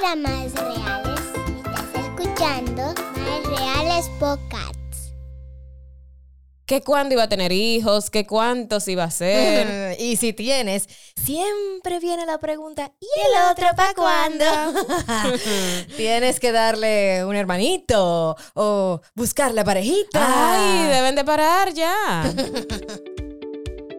Más reales. Estás escuchando Más Reales Podcasts. que cuándo iba a tener hijos, que cuántos iba a ser. y si tienes, siempre viene la pregunta, ¿y el otro para cuándo? tienes que darle un hermanito o buscar la parejita. Ay, deben de parar ya.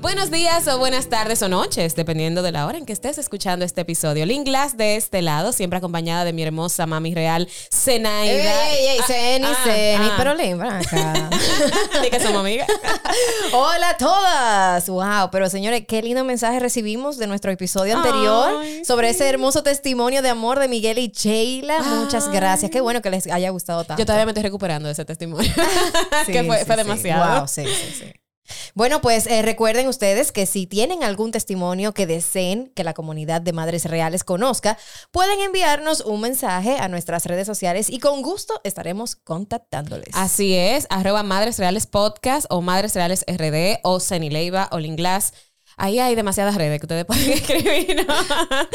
Buenos días o buenas tardes o noches, dependiendo de la hora en que estés escuchando este episodio. Lynn Glass de este lado, siempre acompañada de mi hermosa mami real, Zenaida. Ey, ey, Ah, Ceni, ah, Ceni, ah. pero ven acá. Di que somos amigas. Hola a todas. Wow, pero señores, qué lindo mensaje recibimos de nuestro episodio anterior Ay, sobre ese hermoso testimonio de amor de Miguel y Sheila. Muchas gracias. Qué bueno que les haya gustado tanto. Yo todavía me estoy recuperando de ese testimonio. Sí, que fue, sí, fue demasiado. Wow, sí, sí, sí. Bueno, pues eh, recuerden ustedes que si tienen algún testimonio que deseen que la comunidad de Madres Reales conozca, pueden enviarnos un mensaje a nuestras redes sociales y con gusto estaremos contactándoles. Así es, arroba Madres Reales Podcast o Madres Reales RD o Cenileiva o Linglas. Ahí hay demasiadas redes que ustedes pueden escribir, ¿no?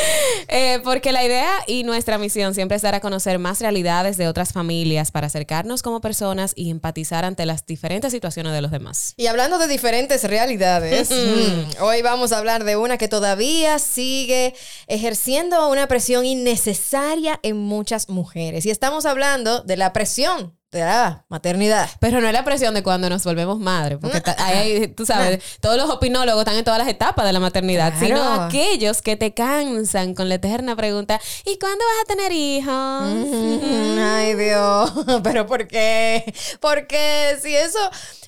Eh, porque la idea y nuestra misión siempre es dar a conocer más realidades de otras familias para acercarnos como personas y empatizar ante las diferentes situaciones de los demás. Y hablando de diferentes realidades, mm, hoy vamos a hablar de una que todavía sigue ejerciendo una presión innecesaria en muchas mujeres. Y estamos hablando de la presión de la maternidad. Pero no es la presión de cuando nos volvemos madres, porque ta- ahí tú sabes, todos los opinólogos están en todas las etapas de la maternidad, Claro. sino aquellos que te cansan con la eterna pregunta, ¿y cuándo vas a tener hijos? Mm, Ay, Dios. ¿Pero por qué? Porque si eso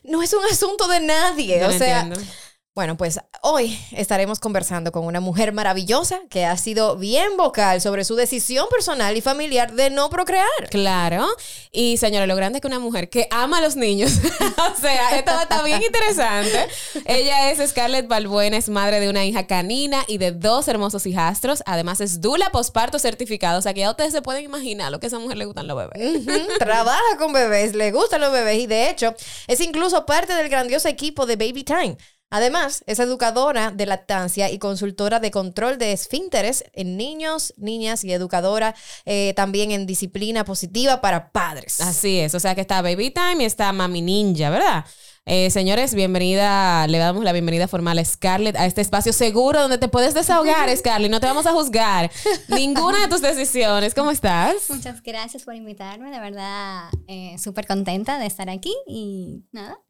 no es un asunto de nadie. Yo o no sea, entiendo. Bueno, pues hoy estaremos conversando con una mujer maravillosa que ha sido bien vocal sobre su decisión personal y familiar de no procrear. Claro. Y señora, lo grande es que una mujer que ama a los niños. o sea, esto está bien interesante. Ella es Scarlett Balbuena, es madre de una hija canina y de dos hermosos hijastros. Además, es dula posparto certificado. O sea, que ya ustedes se pueden imaginar lo que a esa mujer le gustan los bebés. Ujú, Trabaja con bebés, le gustan los bebés y de hecho es incluso parte del grandioso equipo de Baby Time. Además, es educadora de lactancia y consultora de control de esfínteres en niños, niñas y educadora eh, también en disciplina positiva para padres. Así es, o sea que está Baby Time y está Mami Ninja, ¿verdad? Eh, señores, bienvenida, le damos la bienvenida formal a Scarlett a este espacio seguro donde te puedes desahogar, Scarlett, no te vamos a juzgar ninguna de tus decisiones. ¿Cómo estás? Muchas gracias por invitarme, de verdad eh, súper contenta de estar aquí y nada.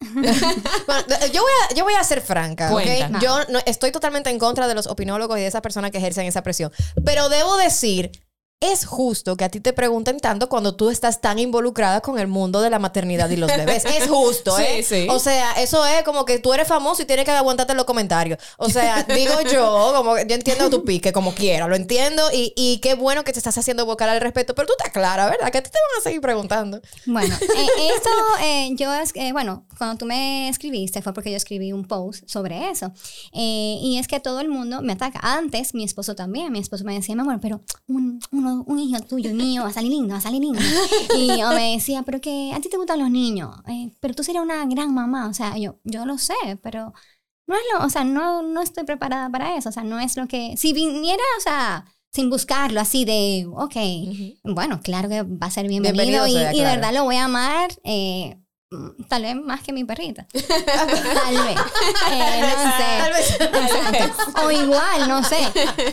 Bueno, yo, voy a, yo voy a ser franca, ¿ok? Cuenta. Yo no, estoy totalmente en contra de los opinólogos y de esas personas que ejercen esa presión. Pero debo decir, es justo que a ti te pregunten tanto cuando tú estás tan involucrada con el mundo de la maternidad y los bebés. Es justo, Sí, ¿eh? sí. O sea, eso es como que tú eres famoso y tienes que aguantarte en los comentarios. O sea, digo yo, como que yo entiendo tu pique como quiera, lo entiendo y, y qué bueno que te estás haciendo vocal al respecto, pero tú estás clara, ¿verdad? Que a ti te van a seguir preguntando. Bueno, eh, esto, eh, yo, es- eh, bueno, cuando tú me escribiste fue porque yo escribí un post sobre eso. Eh, y es que todo el mundo me ataca. Antes, mi esposo también, mi esposo me decía, mi amor, pero un, un hijo tuyo, mío, va a salir lindo, va a salir lindo. Y yo me decía, pero que a ti te gustan los niños, eh, pero tú serías una gran mamá. O sea, yo, yo lo sé, pero no es lo, o sea, no, no estoy preparada para eso. O sea, no es lo que, si viniera, o sea, sin buscarlo, así de, ok, bueno, claro que va a ser bienvenido, Bienvenido y, sea, y de verdad lo voy a amar. eh, Tal vez más que mi perrita. Tal vez. Eh, no sé. Tal vez. Exacto. O igual, no sé.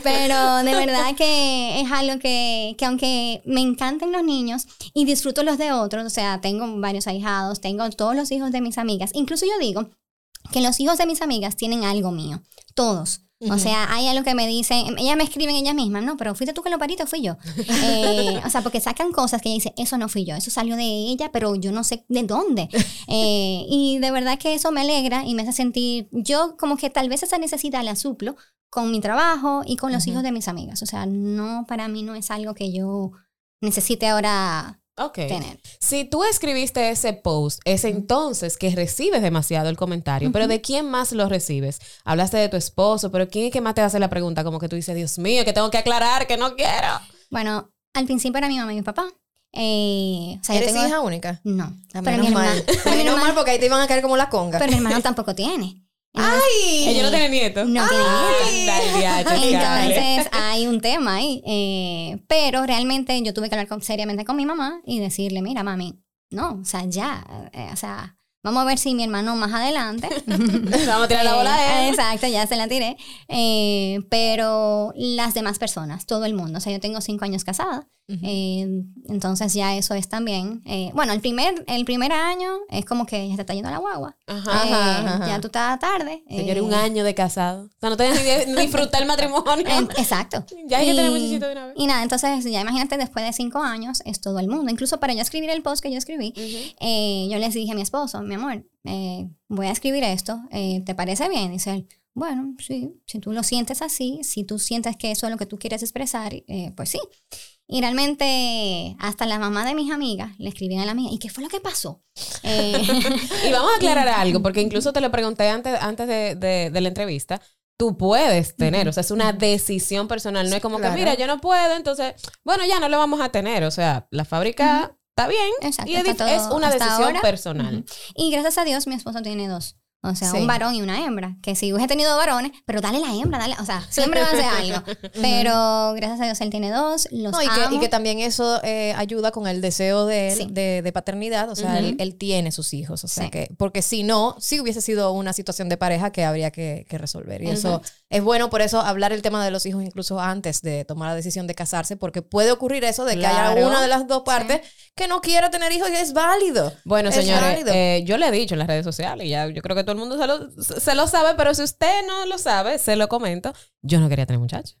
Pero de verdad que es algo que, que aunque me encantan los niños y disfruto los de otros, o sea, tengo varios ahijados, tengo todos los hijos de mis amigas. Incluso yo digo que los hijos de mis amigas tienen algo mío. Todos. O sea, hay algo que me dicen, ellas me escriben ellas mismas, no, pero fuiste tú que lo pariste o fui yo. Eh, o sea, porque sacan cosas que ella dice, eso no fui yo, eso salió de ella, pero yo no sé de dónde. Eh, y de verdad que eso me alegra y me hace sentir, yo como que tal vez esa necesidad la suplo con mi trabajo y con los hijos de mis amigas. O sea, no, para mí no es algo que yo necesite ahora Ok. tener. Si tú escribiste ese post, es entonces que recibes demasiado el comentario. Pero ¿de quién más lo recibes? Hablaste de tu esposo, pero ¿quién es que más te hace la pregunta? Como que tú dices, Dios mío, que tengo que aclarar, que no quiero. Bueno, al principio era mi mamá y mi papá. Eh, o sea, yo ¿Eres tengo- hija única? No. Ah, pero menos mi mal. hermano, pero mi Menos mal porque ahí te iban a caer como la conga. pero mi hermano tampoco tiene. Entonces, ¡Ay! Ella no tiene nieto. no tiene cable. Entonces hay un tema ahí. eh, pero realmente yo tuve que hablar con- seriamente con mi mamá y decirle, mira, mami, no, o sea, ya, eh, o sea, vamos a ver si mi hermano más adelante. Vamos a tirar la bola a Eh, él. Exacto, ya se la tiré. Eh, pero las demás personas, todo el mundo. O sea, yo tengo cinco años casada. Eh, entonces ya eso es también. eh, bueno, el primer, el primer año es como que ya te está yendo la guagua. Ajá. Eh, ajá. Ya tú estás tarde. Señores, eh, un año de casado. O sea, no tenías ni ni disfrutar el matrimonio. eh, exacto. Ya hay que tener Y- muchachito de una vez. Y nada, entonces ya imagínate, después de cinco años es todo el mundo. Incluso para yo escribir el post que yo escribí, eh, yo les dije a mi esposo, mi amor, eh, voy a escribir esto, eh, ¿te parece bien? Dice él, bueno, sí, si tú lo sientes así, si tú sientes que eso es lo que tú quieres expresar, eh, pues sí. Y realmente hasta la mamá de mis amigas le escribían a la mía, ¿y qué fue lo que pasó? Eh, Y vamos a aclarar algo, porque incluso te lo pregunté antes, antes de, de- de la entrevista. Tú puedes tener, o sea, es una decisión personal. No es como Claro. que, mira, yo no puedo, entonces, bueno, ya no lo vamos a tener. O sea, la fábrica está bien Exacto, y es, es una decisión ahora. personal. y gracias a Dios mi esposo tiene dos. O sea, Sí. un varón y una hembra. Que si hubiese tenido varones, pero dale la hembra, dale. O sea, siempre va a ser algo. Pero gracias a Dios él tiene dos. Los No, y, que, amo. y que también eso eh, ayuda con el deseo de, él Sí. de, de paternidad. O sea, él, él tiene sus hijos. O sea, Sí. que, porque si no, sí hubiese sido una situación de pareja que habría que, que resolver. Y eso es bueno, por eso hablar el tema de los hijos incluso antes de tomar la decisión de casarse, porque puede ocurrir eso de que haya una de las dos partes que no quiera tener hijos y es válido. Bueno, Es señores, válido. eh, yo le he dicho en las redes sociales, ya yo creo que todo el mundo se lo, se lo sabe, pero si usted no lo sabe, se lo comento. Yo no quería tener muchachos.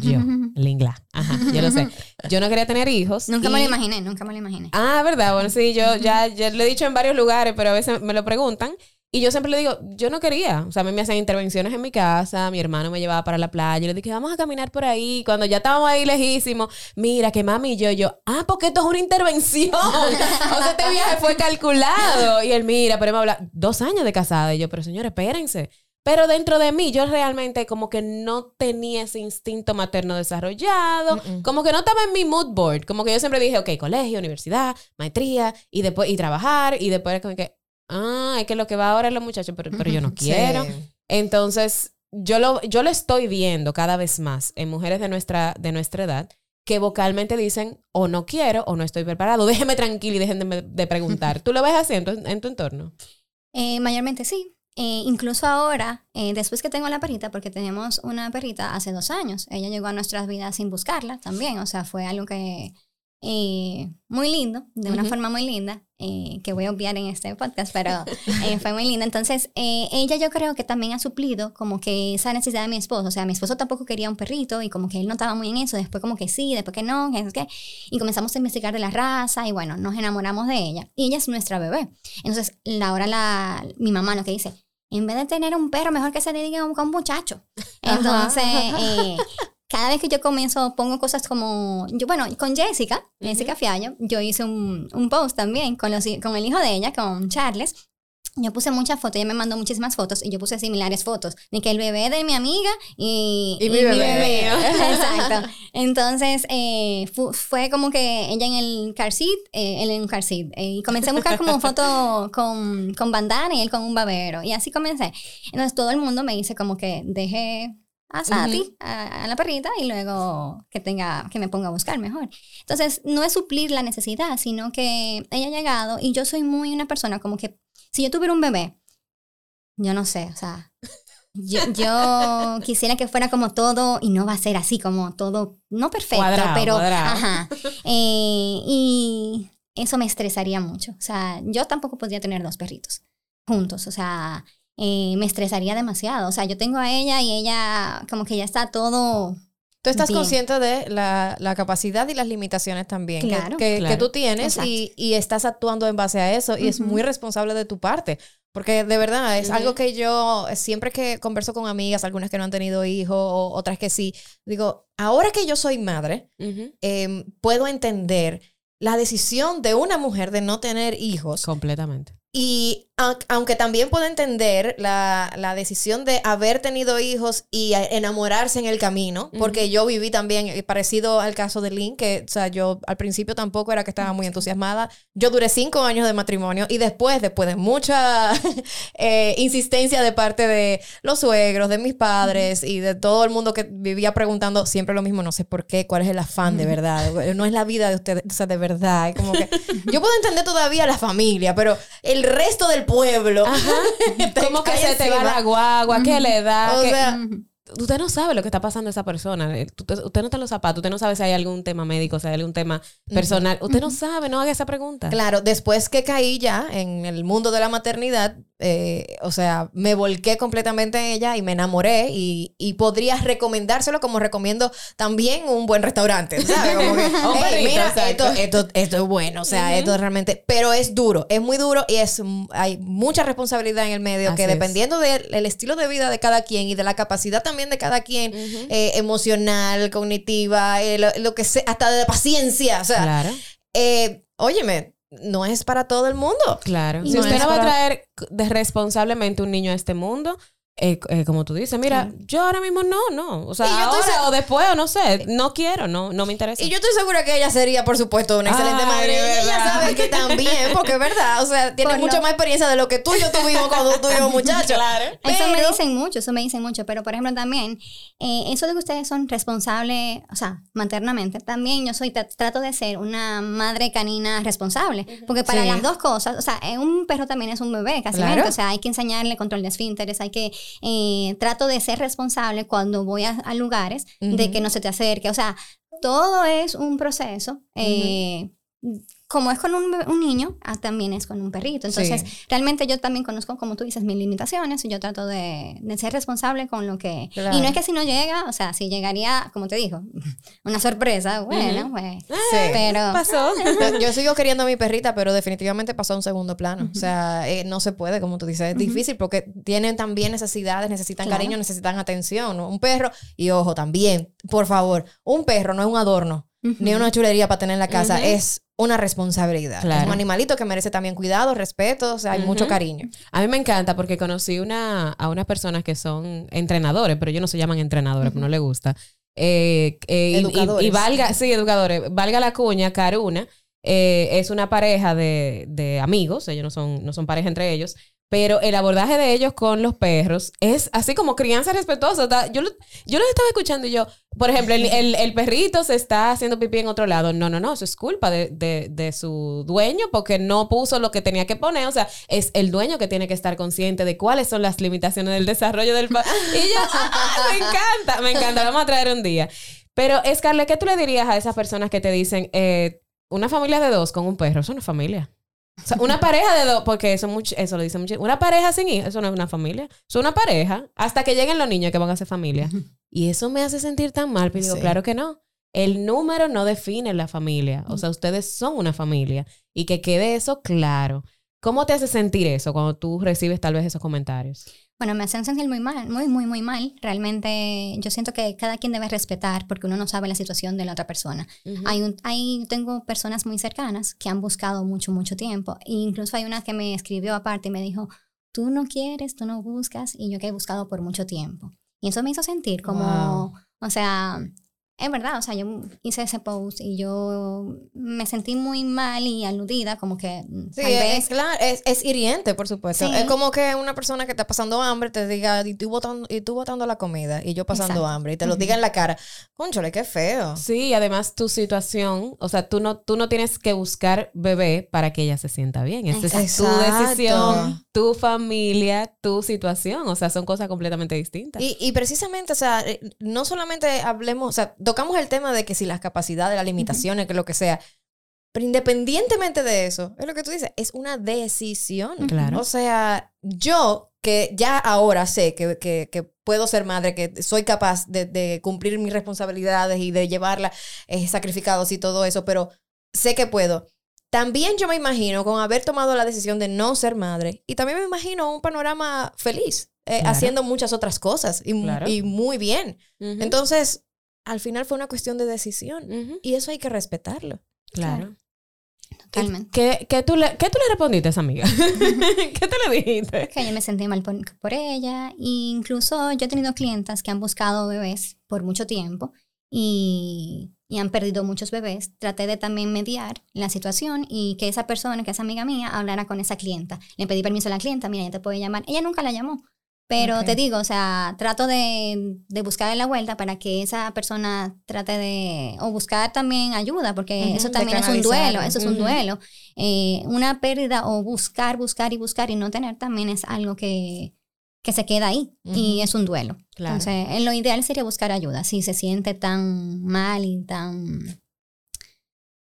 Yo, Lingla. Ajá, yo lo sé. Yo no quería tener hijos. Nunca me y- lo imaginé, nunca me lo imaginé. Ah, verdad. Bueno, sí, yo ya, ya lo he dicho en varios lugares, pero a veces me lo preguntan. Y yo siempre le digo, yo no quería. O sea, a mí me hacían intervenciones en mi casa, mi hermano me llevaba para la playa. Y le dije, vamos a caminar por ahí. Cuando ya estábamos ahí lejísimos, mira que mami y yo, yo, ah, porque esto es una intervención. o sea, este viaje fue calculado. Y él, mira, pero me habla, dos años de casada. Y yo, pero señores, espérense. Pero dentro de mí, yo realmente como que no tenía ese instinto materno desarrollado, como que no estaba en mi mood board, como que yo siempre dije, ok, colegio, universidad, maestría, y después, y trabajar, y después como que, ah, es que lo que va ahora es los muchachos, pero, pero yo no quiero. Sí. Entonces, yo lo, yo lo estoy viendo cada vez más en mujeres de nuestra, de nuestra edad que vocalmente dicen, o no quiero, o no estoy preparado, déjeme tranquilo y dejen de, de preguntar. ¿Tú lo ves así en tu, en tu entorno? Eh, mayormente sí. Eh, incluso ahora, eh, después que tengo la perrita, porque tenemos una perrita hace dos años, ella llegó a nuestras vidas sin buscarla también, o sea, fue algo que eh, muy lindo, de una Ujú. forma muy linda, eh, que voy a obviar en este podcast, pero eh, fue muy linda. Entonces, eh, ella yo creo que también ha suplido como que esa necesidad de mi esposo, o sea, mi esposo tampoco quería un perrito y como que él no estaba muy en eso, después como que sí, después que no, que sé qué, y comenzamos a investigar de la raza y bueno, nos enamoramos de ella. Y ella es nuestra bebé. Entonces, ahora la, mi mamá lo que dice, en vez de tener un perro, mejor que se dedique a un, a un muchacho. Entonces, eh, cada vez que yo comienzo, pongo cosas como, yo, bueno, con Jessica, Jessica Fiallo, yo hice un, un post también con, los, con el hijo de ella, con Charles. Yo puse muchas fotos, ella me mandó muchísimas fotos y yo puse similares fotos de que el bebé de mi amiga y, Y mi bebé. Exacto. Entonces, eh, fu- fue como que ella en el car seat, eh, él en un car seat. eh, y comencé a buscar como foto con, con bandana y él con un babero. Y así comencé. Entonces, todo el mundo me dice como que deje a Sati, Ujú. a, a la perrita, y luego que tenga, que me ponga a buscar mejor. Entonces, no es suplir la necesidad, sino que ella ha llegado y yo soy muy una persona como que si yo tuviera un bebé, yo no sé, o sea, yo, yo quisiera que fuera como todo, y no va a ser así, como todo, no perfecto, Cuadrado, pero, cuadrado. ajá. Eh, y eso me estresaría mucho. O sea, yo tampoco podría tener dos perritos juntos, o sea, eh, me estresaría demasiado. O sea, yo tengo a ella y ella como que ya está todo... Tú estás Bien. consciente de la, la capacidad y las limitaciones también que- Claro. que, que Claro. tú tienes y, y estás actuando en base a eso y es Ujú. muy responsable de tu parte. Porque de verdad es algo que yo siempre que converso con amigas, algunas que no han tenido hijos, o otras que sí, digo, ahora que yo soy madre, Ujú. em, puedo entender la decisión de una mujer de no tener hijos. Completamente. Y aunque también puedo entender la, la decisión de haber tenido hijos y enamorarse en el camino, porque yo viví también, eh, parecido al caso de Lynn, que o sea, yo al principio tampoco era que estaba muy entusiasmada. Yo duré cinco años de matrimonio y después, después de mucha eh, insistencia de parte de los suegros, de mis padres y de todo el mundo que vivía preguntando siempre lo mismo, no sé por qué, cuál es el afán de verdad, no es la vida de ustedes, o sea, de verdad, como que yo puedo entender todavía la familia, pero el resto del pueblo, te Como que se te va la guagua, ¿qué le da? O ¿Qué- sea, usted no sabe lo que está pasando a esa persona. Eh, usted no está en los zapatos, usted no sabe si hay algún tema médico, si hay algún tema personal. Usted no sabe, no haga esa pregunta. Claro, después que caí ya en el mundo de la maternidad, eh, o sea, me volqué completamente en ella y me enamoré y, y podría recomendárselo como recomiendo también un buen restaurante, ¿sabes? Como que, Un "Hey, perrito, mira, esto, esto, esto es bueno, o sea, esto realmente, pero es duro, es muy duro y es hay mucha responsabilidad en el medio Así que dependiendo del el estilo de vida de cada quien y de la capacidad también de cada quien, eh, emocional, cognitiva, eh, lo, lo que sea, hasta de paciencia, o sea, Claro, óyeme, no es para todo el mundo. claro. Y Si no usted es no va a para- traer de responsablemente un niño a este mundo, eh, eh, como tú dices, mira, yo ahora mismo no, no. O sea, ahora o después, o no sé, no quiero, no, no me interesa. Y yo estoy segura que ella sería, por supuesto, una excelente Ay, madre. Y ella sabe que también, porque es verdad, o sea, tiene Por lo- más experiencia de lo que tú y yo tuvimos cuando tuvimos muchachos. Claro. Eso me Pero- dicen mucho, eso me dicen mucho, pero por ejemplo también, eh, eso de que ustedes son responsables, o sea, maternamente, también yo soy, tra- trato de ser una madre canina responsable, porque para Sí. las dos cosas, o sea, eh, un perro también es un bebé, casi Claro. o sea, hay que enseñarle control de esfínteres, hay que, eh, trato de ser responsable cuando voy a, a lugares, de que no se te acerque, o sea, todo es un proceso. eh, como es con un, niño, ah, también es con un perrito. Entonces, Sí. realmente yo también conozco, como tú dices, mis limitaciones y yo trato de, de ser responsable con lo que... Claro. Y no es que si no llega, o sea, si llegaría, como te digo, una sorpresa, bueno, pues... Sí. Pero... pasó? Yo, yo sigo queriendo a mi perrita, pero definitivamente pasó a un segundo plano. O sea, eh, no se puede, como tú dices, es difícil porque tienen también necesidades, necesitan Claro. cariño, necesitan atención. ¿no? Un perro, y ojo, también, por favor, un perro no es un adorno, ni una chulería para tener en la casa, Ujú. es una responsabilidad. Claro. Es un animalito que merece también cuidado, respeto, o sea, hay mucho cariño. A mí me encanta porque conocí una, a unas personas que son entrenadores, pero ellos no se llaman entrenadores, no les gusta. Eh, eh, y- Educadores. Y, valga, sí, educadores, valga la cuña, Caruna, eh, es una pareja de, de amigos, ellos no son, no son pareja entre ellos, pero el abordaje de ellos con los perros es así como crianza respetuosa. Yo, lo- yo los estaba escuchando y yo, por ejemplo, el, el- el perrito se está haciendo pipí en otro lado. No, no, no, eso es culpa de, de- de su dueño porque no puso lo que tenía que poner. O sea, es el dueño que tiene que estar consciente de cuáles son las limitaciones del desarrollo del perro. Y yo, ¡ah, me encanta, me encanta, vamos a traer un día. Pero, Scarlett, ¿qué tú le dirías a esas personas que te dicen, eh, una familia de dos con un perro, es familia? O sea, una pareja de dos, porque eso, mucho, eso lo dicen mucho. Una pareja sin hijos, eso no es una familia. Es una pareja hasta que lleguen los niños que van a ser familia. Y eso me hace sentir tan mal. Pero digo, Sí. claro que no. El número no define la familia. O sea, ustedes son una familia. Y que quede eso claro. ¿Cómo te hace sentir eso cuando tú recibes tal vez esos comentarios? Bueno, me hacen sentir muy mal, muy, muy, muy mal. Realmente yo siento que cada quien debe respetar porque uno no sabe la situación de la otra persona. Hay un, hay, tengo personas muy cercanas que han buscado mucho, mucho tiempo. E incluso hay una que me escribió aparte y me dijo, tú no quieres, tú no buscas, y yo que he buscado por mucho tiempo. Y eso me hizo sentir como, Wow. o sea, es verdad, o sea, yo hice ese post y yo me sentí muy mal y aludida, como que mm, Sí, tal es, vez... es claro, es, es hiriente, por supuesto. Sí. Es como que una persona que está pasando hambre te diga, y tú botando, y tú botando la comida, y yo pasando Exacto. hambre, y te lo diga en la cara. Conchole, qué feo. Sí, y además tu situación, o sea, tú no, tú no tienes que buscar bebé para que ella se sienta bien. Esa es tu decisión, tu familia, tu situación. O sea, son cosas completamente distintas. Y, y precisamente, o sea, eh, no solamente hablemos, o sea, tocamos el tema de que si las capacidades, las limitaciones, que lo que sea, pero independientemente de eso, es lo que tú dices, es una decisión. Claro. O sea, yo que ya ahora sé que, que- que puedo ser madre, que soy capaz de, de cumplir mis responsabilidades y de llevarla eh, sacrificados y todo eso, pero sé que puedo. También yo me imagino con haber tomado la decisión de no ser madre y también me imagino un panorama feliz, eh, Claro. haciendo muchas otras cosas y, mu- Claro. y muy bien. Entonces, al final fue una cuestión de decisión y eso hay que respetarlo. Claro. totalmente. ¿Qué, qué tú le, ¿Qué tú le respondiste a esa amiga? ¿Qué tú le dijiste? Que yo me sentí mal por, por ella. E incluso yo he tenido clientas que han buscado bebés por mucho tiempo y, y han perdido muchos bebés. Traté de también mediar la situación y que esa persona, que es amiga mía, hablara con esa clienta. Le pedí permiso a la clienta, mira, ella te puede llamar. Ella nunca la llamó. Pero te digo, o sea, trato de, de buscar la vuelta para que esa persona trate de, o buscar también ayuda, porque eso también es un duelo, eso es un duelo. Eh, una pérdida o buscar, buscar y buscar y no tener también es algo que, que se queda ahí y es un duelo. Claro. Entonces, en lo ideal sería buscar ayuda si se siente tan mal y tan...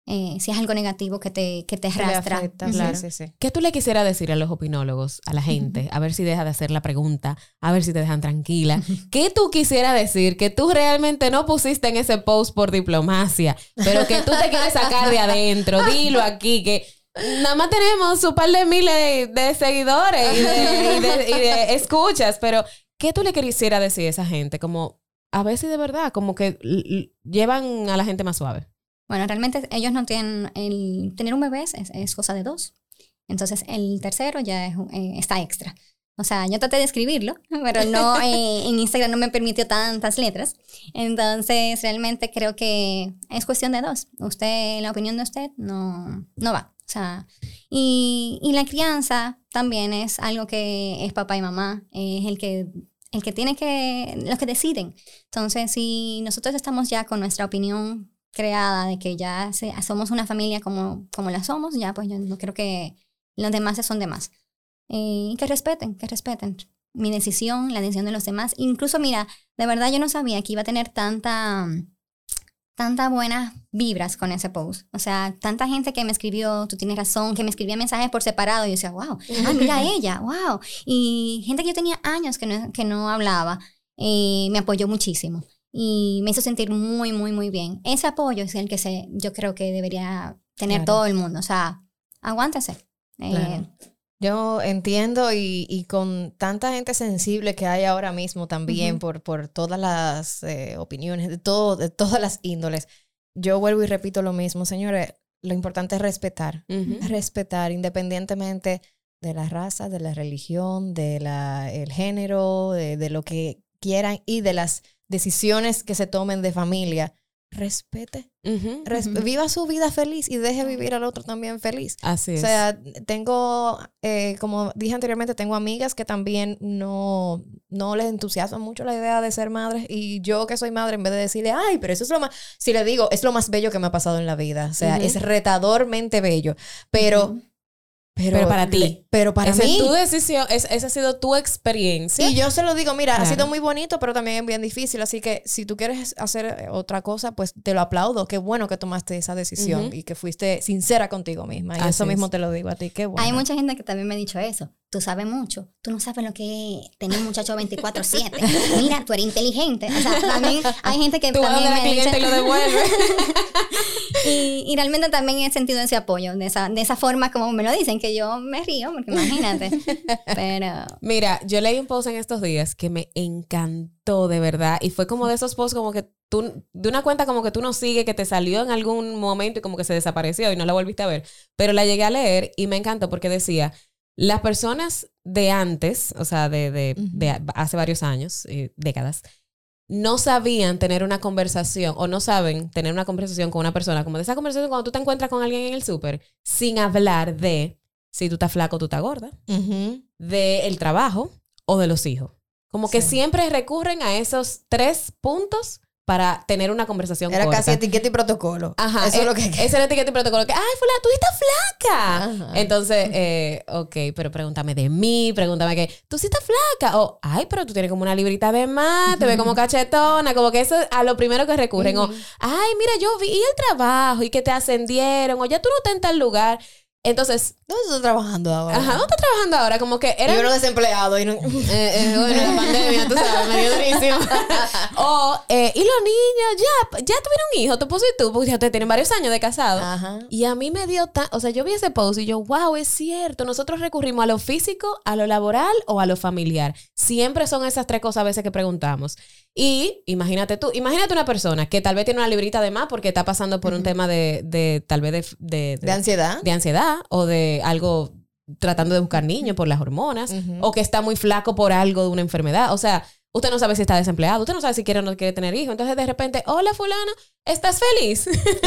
eh, si es algo negativo que te, que te arrastra. afecta, claro. Sí, sí. ¿Qué tú le quisieras decir a los opinólogos, a la gente? A ver si deja de hacer la pregunta, a ver si te dejan tranquila. ¿Qué tú quisieras decir que tú realmente no pusiste en ese post por diplomacia, pero que tú te quieres sacar de adentro? Dilo aquí, que nada más tenemos un par de miles de seguidores y de, y de- y de escuchas, pero ¿qué tú le quisieras decir a esa gente? Como, a ver si de verdad, como que llevan a la gente más suave. Bueno, realmente ellos no tienen, el, tener un bebé es, es cosa de dos. Entonces el tercero ya es, eh, está extra. O sea, yo traté de escribirlo, pero no, eh, en Instagram no me permitió tantas letras. Entonces realmente creo que es cuestión de dos. Usted, la opinión de usted no, no va. O sea, y, y la crianza también es algo que es papá y mamá, es el que, el que tiene que, los que deciden. Entonces, si nosotros estamos ya con nuestra opinión creada de que ya se- somos una familia como, como la somos, ya pues yo no creo que los demás son demás. Eh, Y que respeten, que respeten mi decisión, la decisión de los demás. Incluso, mira, de verdad yo no sabía que iba a tener tanta, tanta buenas vibras con ese post. O sea, tanta gente que me escribió, tú tienes razón, que me escribía mensajes por separado y yo decía, wow, ah, mira ella, wow. Y gente que yo tenía años que no, que no hablaba, eh, me apoyó muchísimo y me hizo sentir muy, muy, muy bien. Ese apoyo es el que se, yo creo que debería tener Claro. todo el mundo. O sea, aguántese. Eh, Claro. Yo entiendo y, y con tanta gente sensible que hay ahora mismo también Ujú. por, por todas las eh, opiniones, de, todo, de todas las índoles, yo vuelvo y repito lo mismo, señores, lo importante es respetar, respetar independientemente de la raza, de la religión, de la, el género, de, de lo que quieran y de las decisiones que se tomen de familia. Respete, viva su vida feliz y deje vivir al otro también feliz. Así O es. sea, tengo, eh, como dije anteriormente, tengo amigas que también no, no les entusiasma mucho la idea de ser madres. Y yo que soy madre, en vez de decirle, ay, pero eso es lo más, si le digo, es lo más bello que me ha pasado en la vida. O sea, es retadormente bello. Pero. Pero, Pero para ti. pero para Esa es mí. tu decisión, es- esa ha sido tu experiencia. Y yo se lo digo, mira, ha sido muy bonito, pero también es bien difícil. Así que si tú quieres hacer eh, otra cosa, pues te lo aplaudo. Qué bueno que tomaste esa decisión y que fuiste sincera contigo misma. Y Así eso mismo es. te lo digo a ti. Qué bueno. Hay mucha gente que también me ha dicho eso. Tú sabes mucho. Tú no sabes lo que es tener un muchacho 24-7. Mira, tú eres inteligente. O sea, también hay gente que Tú también me cliente y lo devuelve. y, y realmente también he sentido ese apoyo, de esa, de esa forma como me lo dicen, que yo me río, porque imagínate. Pero Mira, yo leí un post en estos días que me encantó de verdad y fue como de esos posts como que tú, de una cuenta como que tú no sigues, que te salió en algún momento y como que se desapareció y no la volviste a ver, pero la llegué a leer y me encantó porque decía, las personas de antes, o sea, de, de hace varios años, eh, décadas, no sabían tener una conversación o no saben tener una conversación con una persona, como de esa conversación cuando tú te encuentras con alguien en el súper, sin hablar de si tú estás flaco o tú estás gorda Ujú. del trabajo o de los hijos. Como que Sí. siempre recurren a esos tres puntos para tener una conversación Era corta. casi etiqueta y protocolo. Ajá, Eso es lo que. Ese era etiqueta y protocolo. Que, ay, fulana, tú estás flaca. Ajá. Entonces, eh, ok, pero pregúntame de mí, pregúntame que, tú sí estás flaca. O, ay, pero tú tienes como una librita de más, te ves como cachetona. Como que eso es a lo primero que recurren. O, ay, mira, yo vi el trabajo y que te ascendieron. O ya tú no estás en tal lugar. Entonces, ¿Dónde estás trabajando ahora? ajá, ¿dónde estás trabajando ahora? Como que era Y uno desempleado. Y no... Eh, eh, bueno, la pandemia, tú sabes, me dio durísimo. o, eh, y los niños, ya, ya tuvieron un hijo, tu esposo y tú, porque ya ustedes tienen varios años de casado. Ajá. Y a mí me dio tan, o sea, yo vi ese post y yo, wow, es cierto, nosotros recurrimos a lo físico, a lo laboral o a lo familiar. Siempre son esas tres cosas a veces que preguntamos. Y imagínate tú, imagínate una persona que tal vez tiene una librita de más porque está pasando por un tema de, de tal vez de, de, De ansiedad. de ansiedad o de algo tratando de buscar niños por las hormonas o que está muy flaco por algo de una enfermedad. O sea, usted no sabe si está desempleado, usted no sabe si quiere o no quiere tener hijos. Entonces, de repente, hola fulano, ¿estás feliz?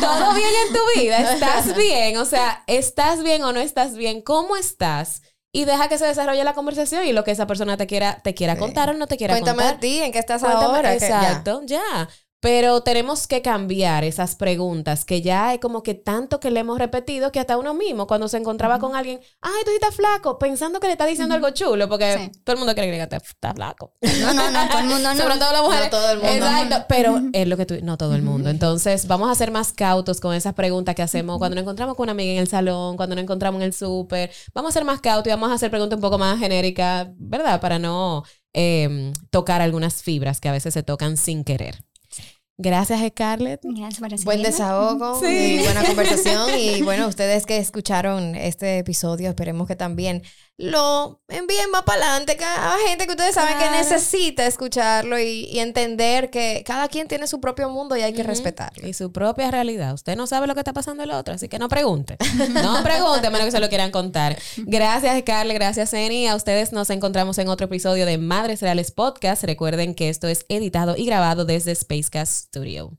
¿Todo bien en tu vida? ¿Estás bien? O sea, ¿estás bien o no estás bien? ¿Cómo estás? Y deja que se desarrolle la conversación y lo que esa persona te quiera, te quiera Sí. contar o no te quiera Cuéntame contar. a ti, ¿en qué estás Cuéntame- ahora? Que- ya. Exacto, ya. Pero tenemos que cambiar esas preguntas que ya es como que tanto que le hemos repetido que hasta uno mismo cuando se encontraba con alguien, ay, tú estás flaco, pensando que le está diciendo algo chulo, porque Sí. todo el mundo quiere que diga, estás flaco. No, no, no, todo el mundo no. Sobre todo las mujeres. No todo el mundo. Exacto, pero es lo que tú, no todo el mundo. Entonces, vamos a ser más cautos con esas preguntas que hacemos cuando nos encontramos con una amiga en el salón, cuando nos encontramos en el súper. Vamos a ser más cautos y vamos a hacer preguntas un poco más genéricas, ¿verdad? Para no eh, tocar algunas fibras que a veces se tocan sin querer. Gracias, Scarlett. Gracias por Buen desahogo Sí. y buena conversación. Y bueno, ustedes que escucharon este episodio, esperemos que también lo envíen más para adelante a gente que ustedes saben que necesita escucharlo y, y entender que cada quien tiene su propio mundo y hay que respetarlo. Y su propia realidad. Usted no sabe lo que está pasando el otro, así que no pregunte. No pregunte, a menos que se lo quieran contar. Gracias, Carle. Gracias, Eni. A ustedes nos encontramos en otro episodio de Madres Reales Podcast. Recuerden que esto es editado y grabado desde Spacecast Studio.